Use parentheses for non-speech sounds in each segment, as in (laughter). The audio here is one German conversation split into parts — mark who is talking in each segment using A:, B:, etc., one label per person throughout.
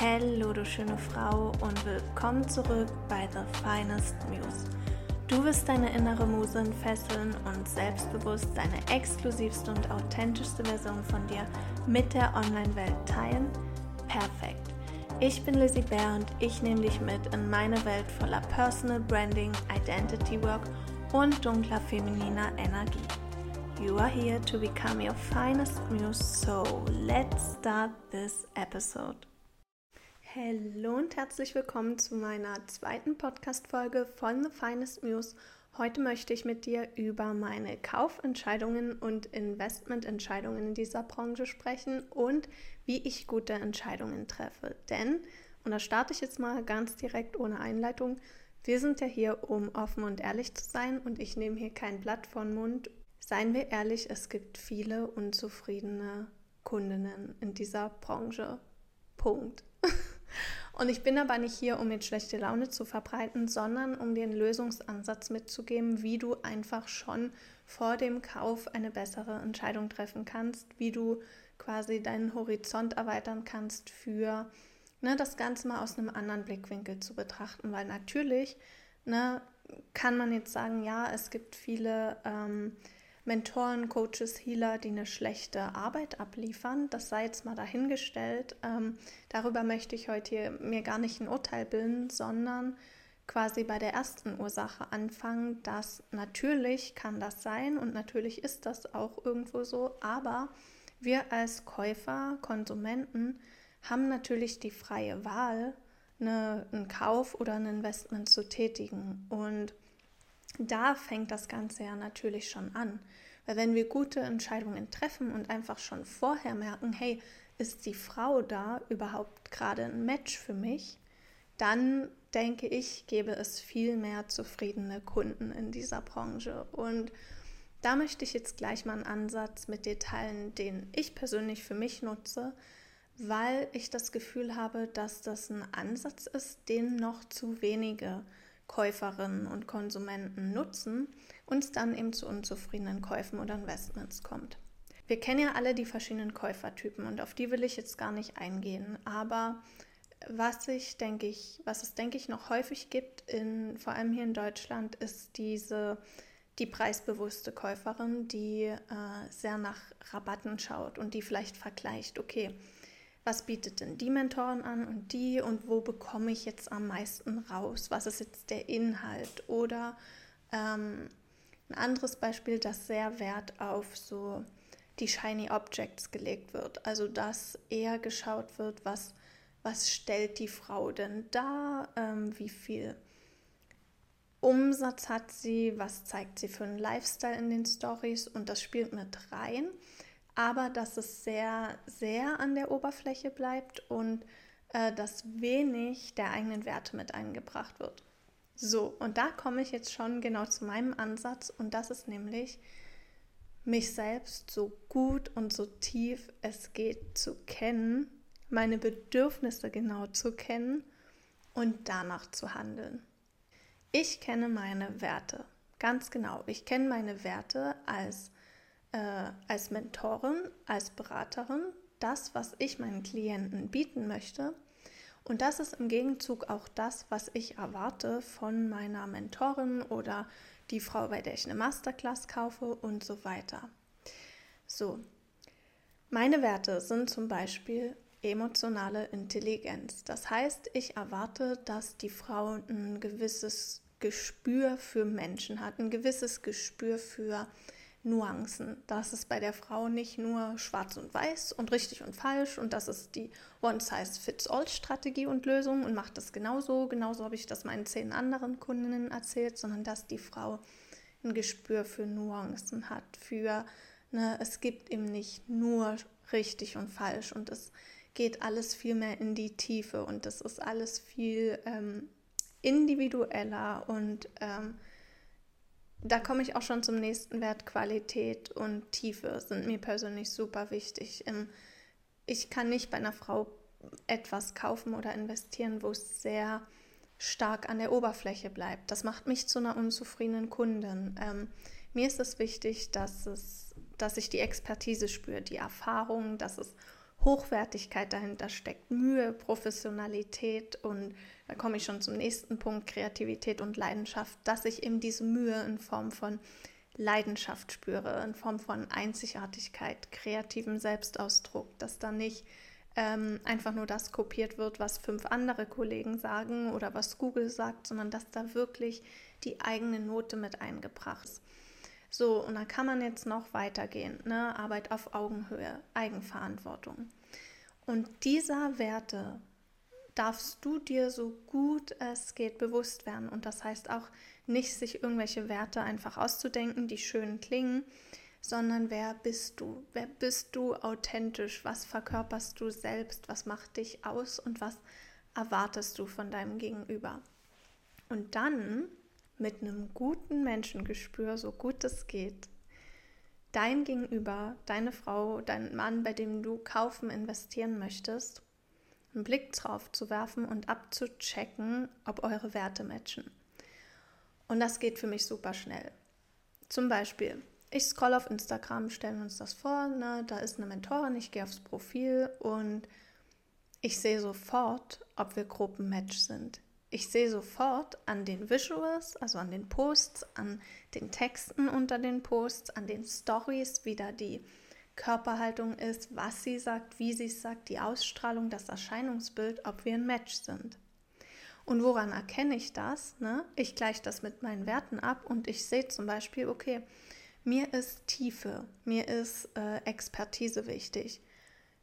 A: Hallo, du schöne Frau und willkommen zurück bei The Finest Muse. Du wirst deine innere Muse entfesseln und selbstbewusst deine exklusivste und authentischste Version von dir mit der Online-Welt teilen? Perfekt. Ich bin Lizzie Bär und ich nehme dich mit in meine Welt voller Personal Branding, Identity Work und dunkler femininer Energie. You are here to become your finest muse, so let's start this episode. Hallo und herzlich willkommen zu meiner zweiten Podcast-Folge von The Finest Muse. Heute möchte ich mit dir über meine Kaufentscheidungen und Investmententscheidungen in dieser Branche sprechen und wie ich gute Entscheidungen treffe. Denn, und da starte ich jetzt mal ganz direkt ohne Einleitung, wir sind ja hier, um offen und ehrlich zu sein und ich nehme hier kein Blatt von Mund Seien wir ehrlich, es gibt viele unzufriedene Kundinnen in dieser Branche. Punkt. Und ich bin aber nicht hier, um jetzt schlechte Laune zu verbreiten, sondern um dir einen Lösungsansatz mitzugeben, wie du einfach schon vor dem Kauf eine bessere Entscheidung treffen kannst, wie du quasi deinen Horizont erweitern kannst für ne, das Ganze mal aus einem anderen Blickwinkel zu betrachten. Weil natürlich ne, kann man jetzt sagen, ja, es gibt viele ähm, Mentoren, Coaches, Healer, die eine schlechte Arbeit abliefern. Das sei jetzt mal dahingestellt. Ähm, darüber möchte ich heute hier mir gar nicht ein Urteil bilden, sondern quasi bei der ersten Ursache anfangen, dass natürlich kann das sein und natürlich ist das auch irgendwo so, aber wir als Käufer, Konsumenten haben natürlich die freie Wahl, eine, einen Kauf oder ein Investment zu tätigen. Und da fängt das Ganze ja natürlich schon an. Weil wenn wir gute Entscheidungen treffen und einfach schon vorher merken, hey, ist die Frau da überhaupt gerade ein Match für mich, dann denke ich, gäbe es viel mehr zufriedene Kunden in dieser Branche. Und da möchte ich jetzt gleich mal einen Ansatz mit dir teilen, den ich persönlich für mich nutze, weil ich das Gefühl habe, dass das ein Ansatz ist, den noch zu wenige Käuferinnen und Konsumenten nutzen und es dann eben zu unzufriedenen Käufen oder Investments kommt. Wir kennen ja alle die verschiedenen Käufertypen und auf die will ich jetzt gar nicht eingehen, aber was ich denke ich, was es denke ich noch häufig gibt, in, vor allem hier in Deutschland, ist diese die preisbewusste Käuferin, die äh, sehr nach Rabatten schaut und die vielleicht vergleicht, okay, was bietet denn die Mentoren an und die und wo bekomme ich jetzt am meisten raus? Was ist jetzt der Inhalt? Oder ähm, ein anderes Beispiel, das sehr Wert auf so die Shiny Objects gelegt wird. Also dass eher geschaut wird, was, was stellt die Frau denn da, ähm, wie viel Umsatz hat sie, was zeigt sie für einen Lifestyle in den Stories und das spielt mit rein aber dass es sehr, sehr an der Oberfläche bleibt und äh, dass wenig der eigenen Werte mit eingebracht wird. So, und da komme ich jetzt schon genau zu meinem Ansatz und das ist nämlich, mich selbst so gut und so tief es geht zu kennen, meine Bedürfnisse genau zu kennen und danach zu handeln. Ich kenne meine Werte, ganz genau. Ich kenne meine Werte als äh, als Mentorin, als Beraterin das, was ich meinen Klienten bieten möchte. Und das ist im Gegenzug auch das, was ich erwarte von meiner Mentorin oder die Frau, bei der ich eine Masterclass kaufe und so weiter. So, meine Werte sind zum Beispiel emotionale Intelligenz. Das heißt, ich erwarte, dass die Frau ein gewisses Gespür für Menschen hat, ein gewisses Gespür für Nuancen. Das ist bei der Frau nicht nur schwarz und weiß und richtig und falsch und das ist die One-Size-Fits-All-Strategie und Lösung und macht das genauso. Genauso habe ich das meinen zehn anderen Kundinnen erzählt, sondern dass die Frau ein Gespür für Nuancen hat, für, ne, es gibt eben nicht nur richtig und falsch und es geht alles viel mehr in die Tiefe und das ist alles viel ähm, individueller und ähm, da komme ich auch schon zum nächsten Wert. Qualität und Tiefe sind mir persönlich super wichtig. Ähm, ich kann nicht bei einer Frau etwas kaufen oder investieren, wo es sehr stark an der Oberfläche bleibt. Das macht mich zu einer unzufriedenen Kundin. Ähm, mir ist es wichtig, dass, es, dass ich die Expertise spüre, die Erfahrung, dass es Hochwertigkeit dahinter steckt, Mühe, Professionalität und da komme ich schon zum nächsten Punkt, Kreativität und Leidenschaft, dass ich eben diese Mühe in Form von Leidenschaft spüre, in Form von Einzigartigkeit, kreativem Selbstausdruck, dass da nicht ähm, einfach nur das kopiert wird, was fünf andere Kollegen sagen oder was Google sagt, sondern dass da wirklich die eigene Note mit eingebracht ist. So, und da kann man jetzt noch weitergehen. Ne? Arbeit auf Augenhöhe, Eigenverantwortung. Und dieser Werte darfst du dir so gut es geht bewusst werden. Und das heißt auch nicht, sich irgendwelche Werte einfach auszudenken, die schön klingen, sondern wer bist du? Wer bist du authentisch? Was verkörperst du selbst? Was macht dich aus und was erwartest du von deinem Gegenüber? Und dann mit einem guten Menschengespür, so gut es geht, dein Gegenüber, deine Frau, dein Mann, bei dem du kaufen, investieren möchtest, einen Blick drauf zu werfen und abzuchecken, ob eure Werte matchen. Und das geht für mich super schnell. Zum Beispiel, ich scroll auf Instagram, stellen uns das vor, ne, da ist eine Mentorin, ich gehe aufs Profil und ich sehe sofort, ob wir Gruppenmatch sind. Ich sehe sofort an den Visuals, also an den Posts, an den Texten unter den Posts, an den Stories, wie da die Körperhaltung ist, was sie sagt, wie sie es sagt, die Ausstrahlung, das Erscheinungsbild, ob wir ein Match sind. Und woran erkenne ich das? Ne? Ich gleiche das mit meinen Werten ab und ich sehe zum Beispiel, okay, mir ist Tiefe, mir ist äh, Expertise wichtig.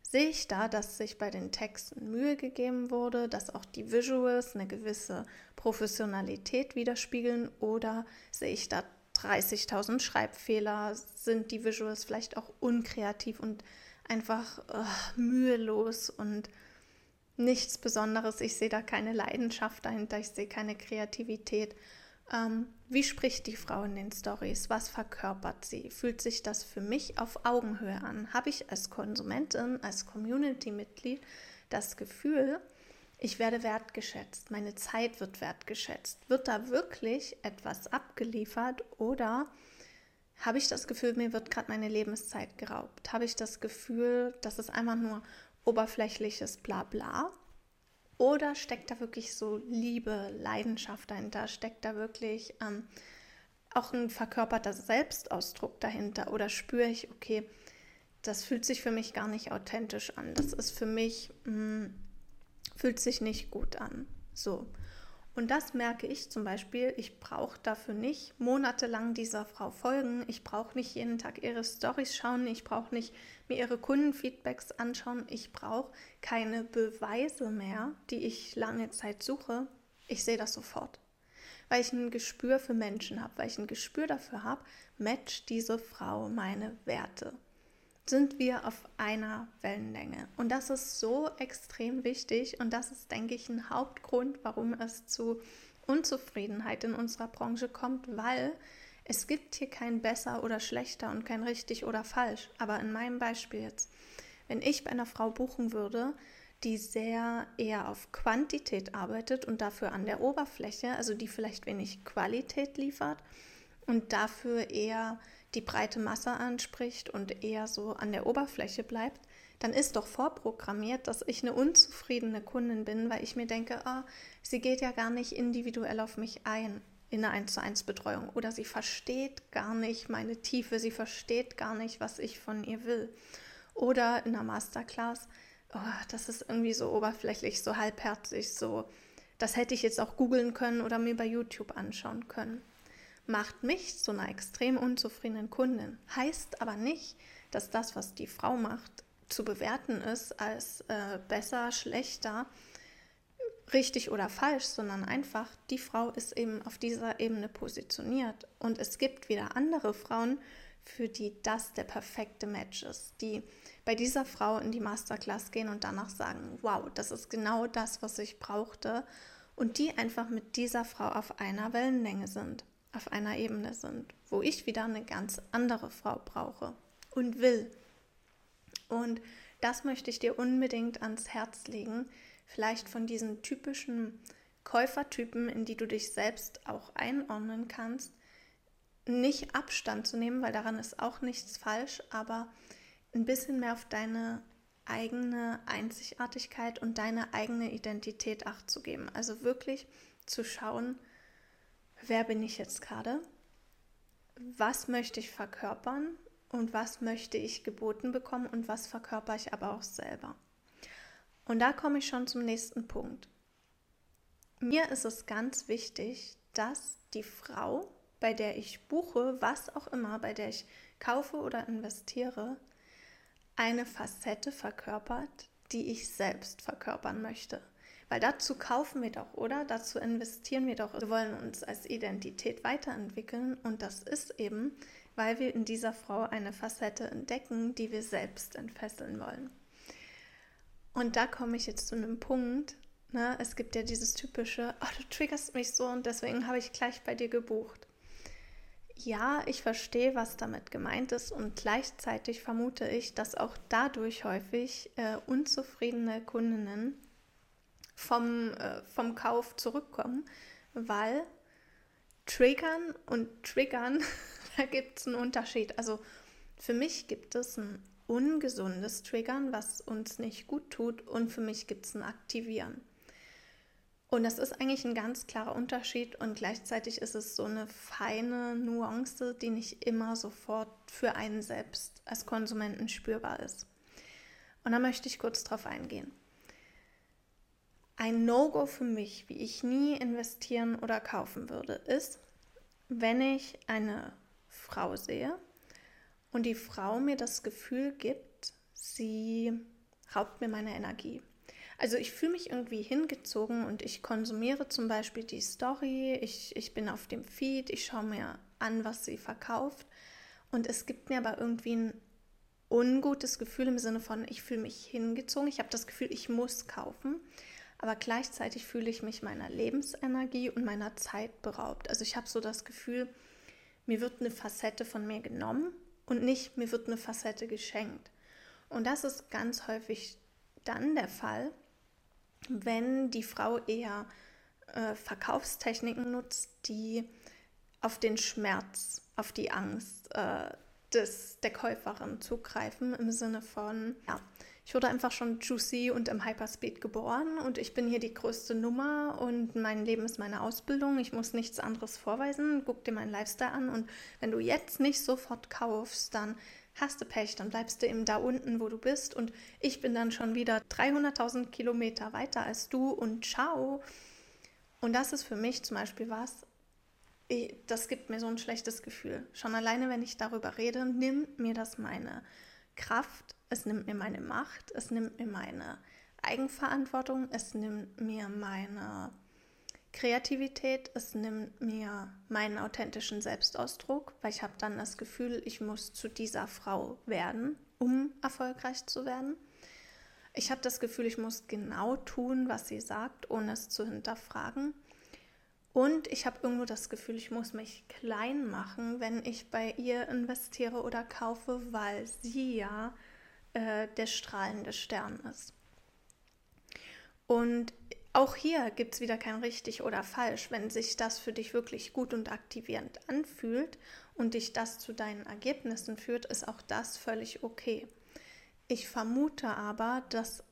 A: Sehe ich da, dass sich bei den Texten Mühe gegeben wurde, dass auch die Visuals eine gewisse Professionalität widerspiegeln oder sehe ich da 30.000 Schreibfehler, sind die Visuals vielleicht auch unkreativ und einfach uh, mühelos und nichts Besonderes. Ich sehe da keine Leidenschaft dahinter, ich sehe keine Kreativität. Ähm, wie spricht die Frau in den Stories? Was verkörpert sie? Fühlt sich das für mich auf Augenhöhe an? Habe ich als Konsumentin, als Community-Mitglied das Gefühl, ich werde wertgeschätzt, meine Zeit wird wertgeschätzt? Wird da wirklich etwas abgeliefert oder habe ich das Gefühl, mir wird gerade meine Lebenszeit geraubt? Habe ich das Gefühl, dass es einfach nur oberflächliches Blabla oder steckt da wirklich so Liebe, Leidenschaft dahinter? Steckt da wirklich ähm, auch ein verkörperter Selbstausdruck dahinter? Oder spüre ich, okay, das fühlt sich für mich gar nicht authentisch an. Das ist für mich, mh, hm, fühlt sich nicht gut an. So. Und das merke ich zum Beispiel, ich brauche dafür nicht monatelang dieser Frau folgen, ich brauche nicht jeden Tag ihre Stories schauen, ich brauche nicht mir ihre Kundenfeedbacks anschauen, ich brauche keine Beweise mehr, die ich lange Zeit suche. Ich sehe das sofort, weil ich ein Gespür für Menschen habe, weil ich ein Gespür dafür habe, matcht diese Frau meine Werte sind wir auf einer Wellenlänge. Und das ist so extrem wichtig und das ist, denke ich, ein Hauptgrund, warum es zu Unzufriedenheit in unserer Branche kommt, weil es gibt hier kein besser oder schlechter und kein richtig oder falsch. Aber in meinem Beispiel jetzt, wenn ich bei einer Frau buchen würde, die sehr eher auf Quantität arbeitet und dafür an der Oberfläche, also die vielleicht wenig Qualität liefert und dafür eher die breite Masse anspricht und eher so an der Oberfläche bleibt, dann ist doch vorprogrammiert, dass ich eine unzufriedene Kundin bin, weil ich mir denke, oh, sie geht ja gar nicht individuell auf mich ein in eine 1 zu 1 Betreuung oder sie versteht gar nicht meine Tiefe, sie versteht gar nicht, was ich von ihr will. Oder in einer Masterclass, oh, das ist irgendwie so oberflächlich, so halbherzig, so, das hätte ich jetzt auch googeln können oder mir bei YouTube anschauen können macht mich zu einer extrem unzufriedenen Kundin. Heißt aber nicht, dass das, was die Frau macht, zu bewerten ist als äh, besser, schlechter, richtig oder falsch, sondern einfach, die Frau ist eben auf dieser Ebene positioniert. Und es gibt wieder andere Frauen, für die das der perfekte Match ist, die bei dieser Frau in die Masterclass gehen und danach sagen, wow, das ist genau das, was ich brauchte. Und die einfach mit dieser Frau auf einer Wellenlänge sind auf einer Ebene sind, wo ich wieder eine ganz andere Frau brauche und will. Und das möchte ich dir unbedingt ans Herz legen, vielleicht von diesen typischen Käufertypen, in die du dich selbst auch einordnen kannst, nicht Abstand zu nehmen, weil daran ist auch nichts falsch, aber ein bisschen mehr auf deine eigene Einzigartigkeit und deine eigene Identität acht zu geben. Also wirklich zu schauen, wer bin ich jetzt gerade? Was möchte ich verkörpern und was möchte ich geboten bekommen und was verkörper ich aber auch selber? Und da komme ich schon zum nächsten Punkt. Mir ist es ganz wichtig, dass die Frau, bei der ich buche, was auch immer, bei der ich kaufe oder investiere, eine Facette verkörpert, die ich selbst verkörpern möchte. Weil dazu kaufen wir doch, oder? Dazu investieren wir doch. Wir wollen uns als Identität weiterentwickeln und das ist eben, weil wir in dieser Frau eine Facette entdecken, die wir selbst entfesseln wollen. Und da komme ich jetzt zu einem Punkt. Ne? Es gibt ja dieses typische, oh, du triggerst mich so und deswegen habe ich gleich bei dir gebucht. Ja, ich verstehe, was damit gemeint ist und gleichzeitig vermute ich, dass auch dadurch häufig äh, unzufriedene Kundinnen vom, äh, vom Kauf zurückkommen, weil Triggern und Triggern, (laughs) da gibt es einen Unterschied. Also für mich gibt es ein ungesundes Triggern, was uns nicht gut tut, und für mich gibt es ein Aktivieren. Und das ist eigentlich ein ganz klarer Unterschied und gleichzeitig ist es so eine feine Nuance, die nicht immer sofort für einen selbst als Konsumenten spürbar ist. Und da möchte ich kurz drauf eingehen. Ein No-Go für mich, wie ich nie investieren oder kaufen würde, ist, wenn ich eine Frau sehe und die Frau mir das Gefühl gibt, sie raubt mir meine Energie. Also ich fühle mich irgendwie hingezogen und ich konsumiere zum Beispiel die Story, ich, ich bin auf dem Feed, ich schaue mir an, was sie verkauft und es gibt mir aber irgendwie ein ungutes Gefühl im Sinne von, ich fühle mich hingezogen, ich habe das Gefühl, ich muss kaufen aber gleichzeitig fühle ich mich meiner Lebensenergie und meiner Zeit beraubt. Also ich habe so das Gefühl, mir wird eine Facette von mir genommen und nicht, mir wird eine Facette geschenkt. Und das ist ganz häufig dann der Fall, wenn die Frau eher äh, Verkaufstechniken nutzt, die auf den Schmerz, auf die Angst äh, des, der Käuferin zugreifen, im Sinne von, ja, ich wurde einfach schon juicy und im Hyperspeed geboren und ich bin hier die größte Nummer und mein Leben ist meine Ausbildung. Ich muss nichts anderes vorweisen. Guck dir meinen Lifestyle an und wenn du jetzt nicht sofort kaufst, dann hast du Pech, dann bleibst du eben da unten, wo du bist und ich bin dann schon wieder 300.000 Kilometer weiter als du und ciao. Und das ist für mich zum Beispiel was, das gibt mir so ein schlechtes Gefühl. Schon alleine, wenn ich darüber rede, nimmt mir das meine Kraft, es nimmt mir meine Macht, es nimmt mir meine Eigenverantwortung, es nimmt mir meine Kreativität, es nimmt mir meinen authentischen Selbstausdruck, weil ich habe dann das Gefühl, ich muss zu dieser Frau werden, um erfolgreich zu werden. Ich habe das Gefühl, ich muss genau tun, was sie sagt, ohne es zu hinterfragen. Und ich habe irgendwo das Gefühl, ich muss mich klein machen, wenn ich bei ihr investiere oder kaufe, weil sie ja äh, der strahlende Stern ist. Und auch hier gibt es wieder kein richtig oder falsch. Wenn sich das für dich wirklich gut und aktivierend anfühlt und dich das zu deinen Ergebnissen führt, ist auch das völlig okay. Ich vermute aber, dass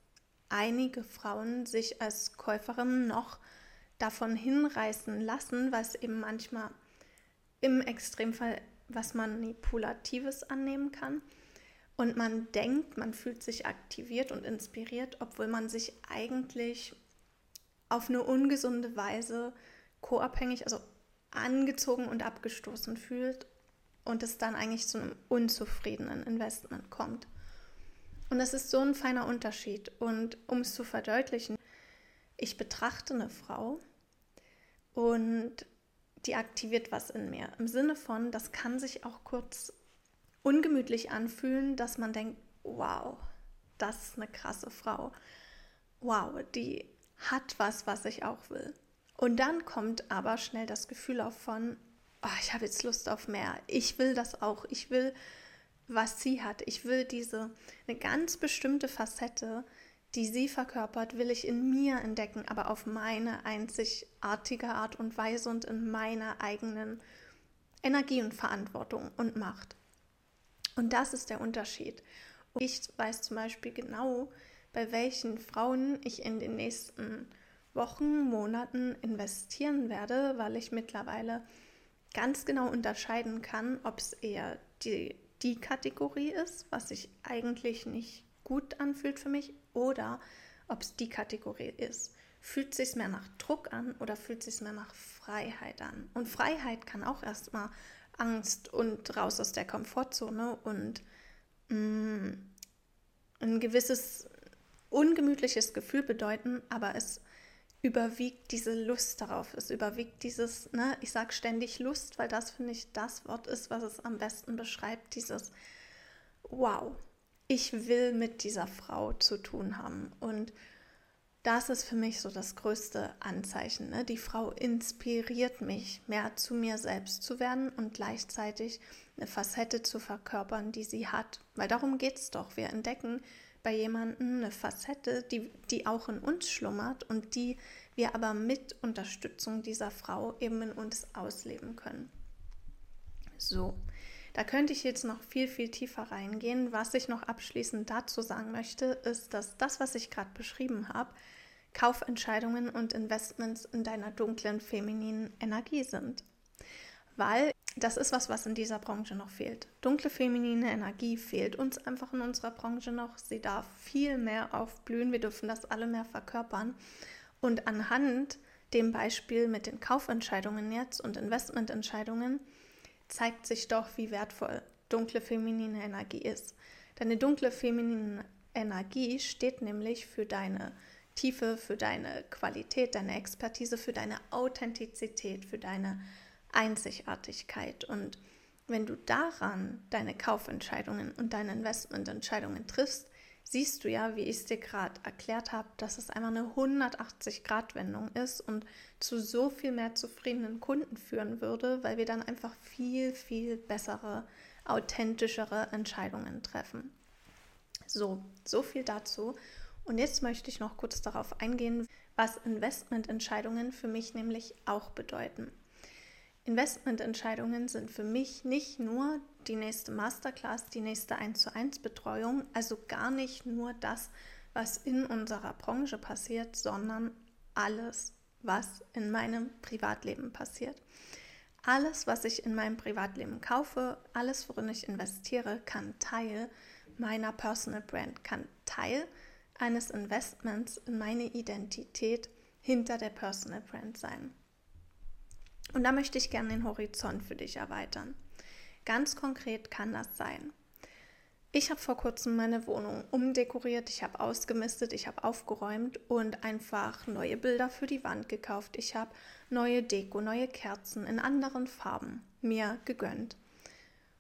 A: einige Frauen sich als Käuferinnen noch davon hinreißen lassen, was eben manchmal im Extremfall was Manipulatives annehmen kann. Und man denkt, man fühlt sich aktiviert und inspiriert, obwohl man sich eigentlich auf eine ungesunde Weise co-abhängig, also angezogen und abgestoßen fühlt und es dann eigentlich zu einem unzufriedenen Investment kommt. Und das ist so ein feiner Unterschied. Und um es zu verdeutlichen, ich betrachte eine Frau und die aktiviert was in mir. Im Sinne von, das kann sich auch kurz ungemütlich anfühlen, dass man denkt, wow, das ist eine krasse Frau. Wow, die hat was, was ich auch will. Und dann kommt aber schnell das Gefühl auf von, oh, ich habe jetzt Lust auf mehr. Ich will das auch. Ich will, was sie hat. Ich will diese, eine ganz bestimmte Facette die sie verkörpert, will ich in mir entdecken, aber auf meine einzigartige Art und Weise und in meiner eigenen Energie und Verantwortung und Macht. Und das ist der Unterschied. Ich weiß zum Beispiel genau, bei welchen Frauen ich in den nächsten Wochen, Monaten investieren werde, weil ich mittlerweile ganz genau unterscheiden kann, ob es eher die, die Kategorie ist, was sich eigentlich nicht gut anfühlt für mich, oder ob es die Kategorie ist. Fühlt es sich mehr nach Druck an oder fühlt es sich mehr nach Freiheit an? Und Freiheit kann auch erstmal Angst und raus aus der Komfortzone und mh, mm, ein gewisses ungemütliches Gefühl bedeuten, aber es überwiegt diese Lust darauf. Es überwiegt dieses, ne, ich sage ständig Lust, weil das finde ich das Wort ist, was es am besten beschreibt, dieses Wow, ich will mit dieser Frau zu tun haben. Und das ist für mich so das größte Anzeichen. Ne? Die Frau inspiriert mich, mehr zu mir selbst zu werden und gleichzeitig eine Facette zu verkörpern, die sie hat. Weil darum geht es doch. Wir entdecken bei jemandem eine Facette, die, die auch in uns schlummert und die wir aber mit Unterstützung dieser Frau eben in uns ausleben können. So, da könnte ich jetzt noch viel, viel tiefer reingehen. Was ich noch abschließend dazu sagen möchte, ist, dass das, was ich gerade beschrieben habe, Kaufentscheidungen und Investments in deiner dunklen femininen Energie sind. Weil das ist was, was in dieser Branche noch fehlt. Dunkle feminine Energie fehlt uns einfach in unserer Branche noch. Sie darf viel mehr aufblühen. Wir dürfen das alle mehr verkörpern. Und anhand dem Beispiel mit den Kaufentscheidungen jetzt und Investmententscheidungen zeigt sich doch, wie wertvoll dunkle feminine Energie ist. Deine dunkle feminine Energie steht nämlich für deine Tiefe, für deine Qualität, deine Expertise, für deine Authentizität, für deine Einzigartigkeit. Und wenn du daran deine Kaufentscheidungen und deine Investmententscheidungen triffst, siehst du ja, wie ich es dir gerade erklärt habe, dass es einfach eine 180-Grad-Wendung ist und zu so viel mehr zufriedenen Kunden führen würde, weil wir dann einfach viel, viel bessere, authentischere Entscheidungen treffen. So, so viel dazu. Und jetzt möchte ich noch kurz darauf eingehen, was Investmententscheidungen für mich nämlich auch bedeuten. Investmententscheidungen sind für mich nicht nur die nächste Masterclass, die nächste 1 zu 1 Betreuung, also gar nicht nur das, was in unserer Branche passiert, sondern alles, was in meinem Privatleben passiert. Alles, was ich in meinem Privatleben kaufe, alles, worin ich investiere, kann Teil meiner Personal Brand, kann Teil eines Investments in meine Identität hinter der Personal Brand sein. Und da möchte ich gerne den Horizont für dich erweitern. Ganz konkret kann das sein. Ich habe vor kurzem meine Wohnung umdekoriert, ich habe ausgemistet, ich habe aufgeräumt und einfach neue Bilder für die Wand gekauft. Ich habe neue Deko, neue Kerzen in anderen Farben mir gegönnt.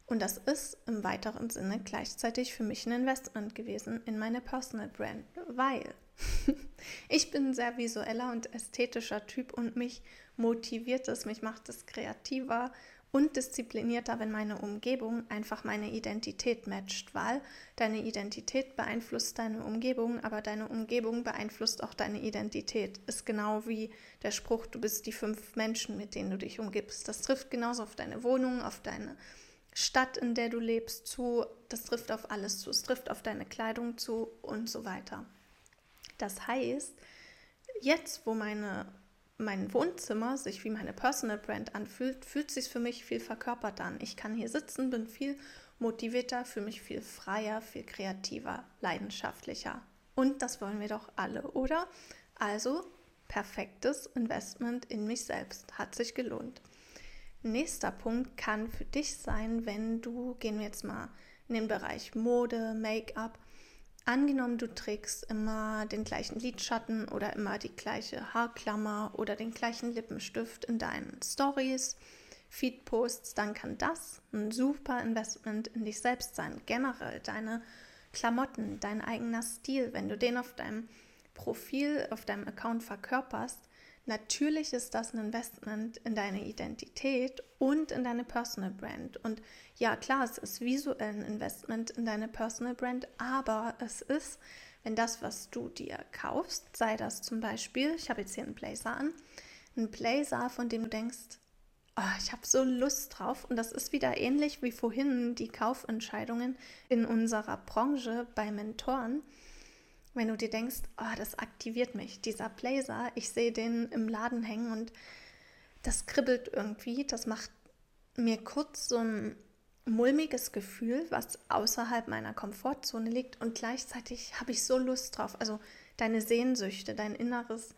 A: Und das ist im weiteren Sinne gleichzeitig für mich ein Investment gewesen in meine Personal Brand, weil (laughs) ich bin ein sehr visueller und ästhetischer Typ und mich motiviert es, mich macht es kreativer und disziplinierter, wenn meine Umgebung einfach meine Identität matcht, weil deine Identität beeinflusst deine Umgebung, aber deine Umgebung beeinflusst auch deine Identität. Ist genau wie der Spruch, du bist die fünf Menschen, mit denen du dich umgibst. Das trifft genauso auf deine Wohnung, auf deine Stadt, in der du lebst, zu. Das trifft auf alles zu. Es trifft auf deine Kleidung zu und so weiter. Das heißt, jetzt, wo meine mein Wohnzimmer sich wie meine Personal Brand anfühlt, fühlt sich für mich viel verkörpert an. Ich kann hier sitzen, bin viel motivierter, fühle mich viel freier, viel kreativer, leidenschaftlicher. Und das wollen wir doch alle, oder? Also perfektes Investment in mich selbst. Hat sich gelohnt. Nächster Punkt kann für dich sein, wenn du, gehen wir jetzt mal in den Bereich Mode, Make-up, Angenommen, du trägst immer den gleichen Lidschatten oder immer die gleiche Haarklammer oder den gleichen Lippenstift in deinen Stories, Feedposts, dann kann das ein super Investment in dich selbst sein. Generell deine Klamotten, dein eigener Stil, wenn du den auf deinem Profil, auf deinem Account verkörperst, Natürlich ist das ein Investment in deine Identität und in deine Personal Brand. Und ja, klar, es ist visuell ein Investment in deine Personal Brand, aber es ist, wenn das, was du dir kaufst, sei das zum Beispiel, ich habe jetzt hier einen Blazer an, ein Blazer, von dem du denkst, oh, ich habe so Lust drauf. Und das ist wieder ähnlich wie vorhin die Kaufentscheidungen in unserer Branche bei Mentoren. Wenn du dir denkst, oh, das aktiviert mich, dieser Blazer, ich sehe den im Laden hängen und das kribbelt irgendwie, das macht mir kurz so ein mulmiges Gefühl, was außerhalb meiner Komfortzone liegt und gleichzeitig habe ich so Lust drauf. Also deine Sehnsüchte, dein Inneres,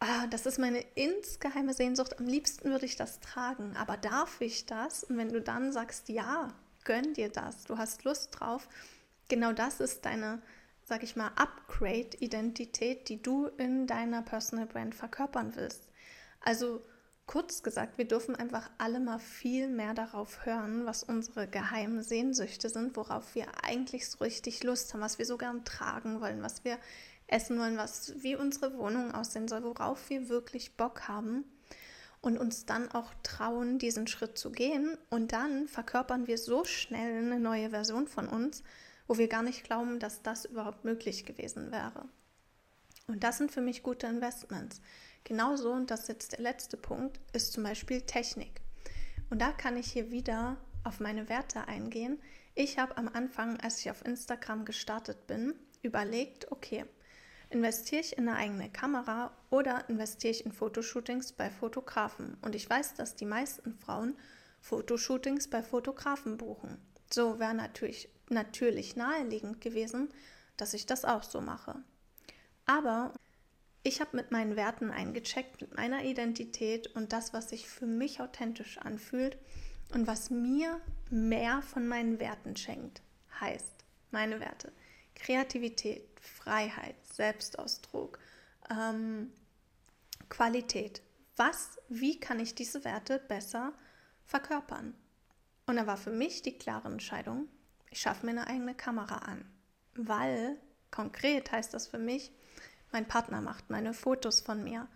A: ah, das ist meine insgeheime Sehnsucht. Am liebsten würde ich das tragen, aber darf ich das? Und wenn du dann sagst, ja, gönn dir das, du hast Lust drauf, genau das ist deine, sag ich mal, Upgrade-Identität, die du in deiner Personal Brand verkörpern willst. Also kurz gesagt, wir dürfen einfach alle mal viel mehr darauf hören, was unsere geheimen Sehnsüchte sind, worauf wir eigentlich so richtig Lust haben, was wir so gern tragen wollen, was wir essen wollen, was wie unsere Wohnung aussehen soll, worauf wir wirklich Bock haben und uns dann auch trauen, diesen Schritt zu gehen und dann verkörpern wir so schnell eine neue Version von uns, wo wir gar nicht glauben, dass das überhaupt möglich gewesen wäre. Und das sind für mich gute Investments. Genauso, und das ist jetzt der letzte Punkt, ist zum Beispiel Technik. Und da kann ich hier wieder auf meine Werte eingehen. Ich habe am Anfang, als ich auf Instagram gestartet bin, überlegt, okay, investiere ich in eine eigene Kamera oder investiere ich in Fotoshootings bei Fotografen? Und ich weiß, dass die meisten Frauen Fotoshootings bei Fotografen buchen. So wäre natürlich, natürlich naheliegend gewesen, dass ich das auch so mache. Aber ich habe mit meinen Werten eingecheckt, mit meiner Identität und das, was sich für mich authentisch anfühlt und was mir mehr von meinen Werten schenkt. Heißt, meine Werte, Kreativität, Freiheit, Selbstausdruck, ähm, Qualität. Was, wie kann ich diese Werte besser verkörpern? Und da war für mich die klare Entscheidung, ich schaffe mir eine eigene Kamera an. Weil, konkret heißt das für mich, mein Partner macht meine Fotos von mir.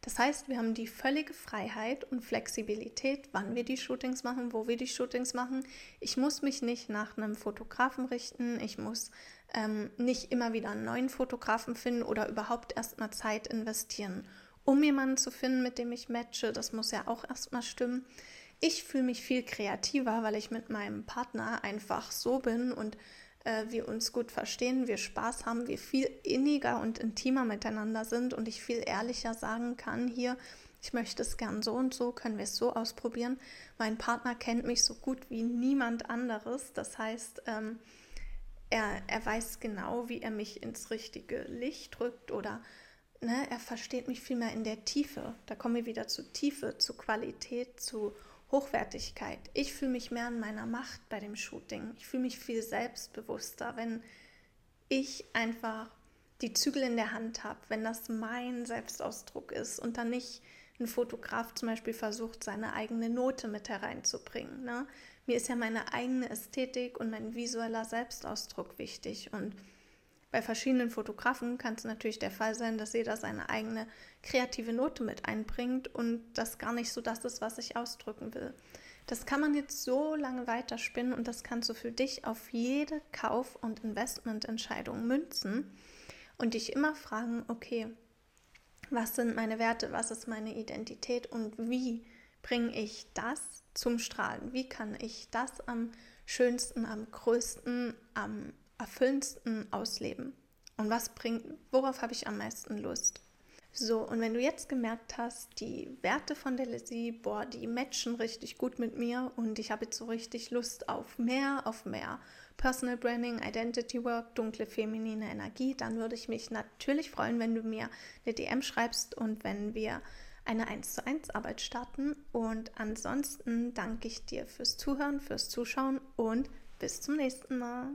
A: Das heißt, wir haben die völlige Freiheit und Flexibilität, wann wir die Shootings machen, wo wir die Shootings machen. Ich muss mich nicht nach einem Fotografen richten. Ich muss ähm, nicht immer wieder einen neuen Fotografen finden oder überhaupt erstmal Zeit investieren, um jemanden zu finden, mit dem ich matche. Das muss ja auch erstmal stimmen. Ich fühle mich viel kreativer, weil ich mit meinem Partner einfach so bin und äh, wir uns gut verstehen, wir Spaß haben, wir viel inniger und intimer miteinander sind und ich viel ehrlicher sagen kann, hier, ich möchte es gern so und so, können wir es so ausprobieren. Mein Partner kennt mich so gut wie niemand anderes. Das heißt, ähm, er, er weiß genau, wie er mich ins richtige Licht drückt oder ne, er versteht mich viel mehr in der Tiefe. Da kommen wir wieder zu Tiefe, zu Qualität, zu Hochwertigkeit. Ich fühle mich mehr in meiner Macht bei dem Shooting. Ich fühle mich viel selbstbewusster, wenn ich einfach die Zügel in der Hand habe, wenn das mein Selbstausdruck ist und dann nicht ein Fotograf zum Beispiel versucht, seine eigene Note mit hereinzubringen. Ne? Mir ist ja meine eigene Ästhetik und mein visueller Selbstausdruck wichtig und bei verschiedenen Fotografen kann es natürlich der Fall sein, dass jeder seine eigene kreative Note mit einbringt und das gar nicht so das ist, was ich ausdrücken will. Das kann man jetzt so lange weiterspinnen und das kannst du für dich auf jede Kauf- und Investmententscheidung münzen und dich immer fragen, okay, was sind meine Werte, was ist meine Identität und wie bringe ich das zum Strahlen? Wie kann ich das am schönsten, am größten, am erfüllendsten ausleben? Und was bringt, worauf habe ich am meisten Lust? So, und wenn du jetzt gemerkt hast, die Werte von der Lizzie, boah, die matchen richtig gut mit mir und ich habe jetzt so richtig Lust auf mehr, auf mehr Personal Branding, Identity Work, dunkle feminine Energie, dann würde ich mich natürlich freuen, wenn du mir eine DM schreibst und wenn wir eine 1 zu 1 Arbeit starten. Und ansonsten danke ich dir fürs Zuhören, fürs Zuschauen und bis zum nächsten Mal.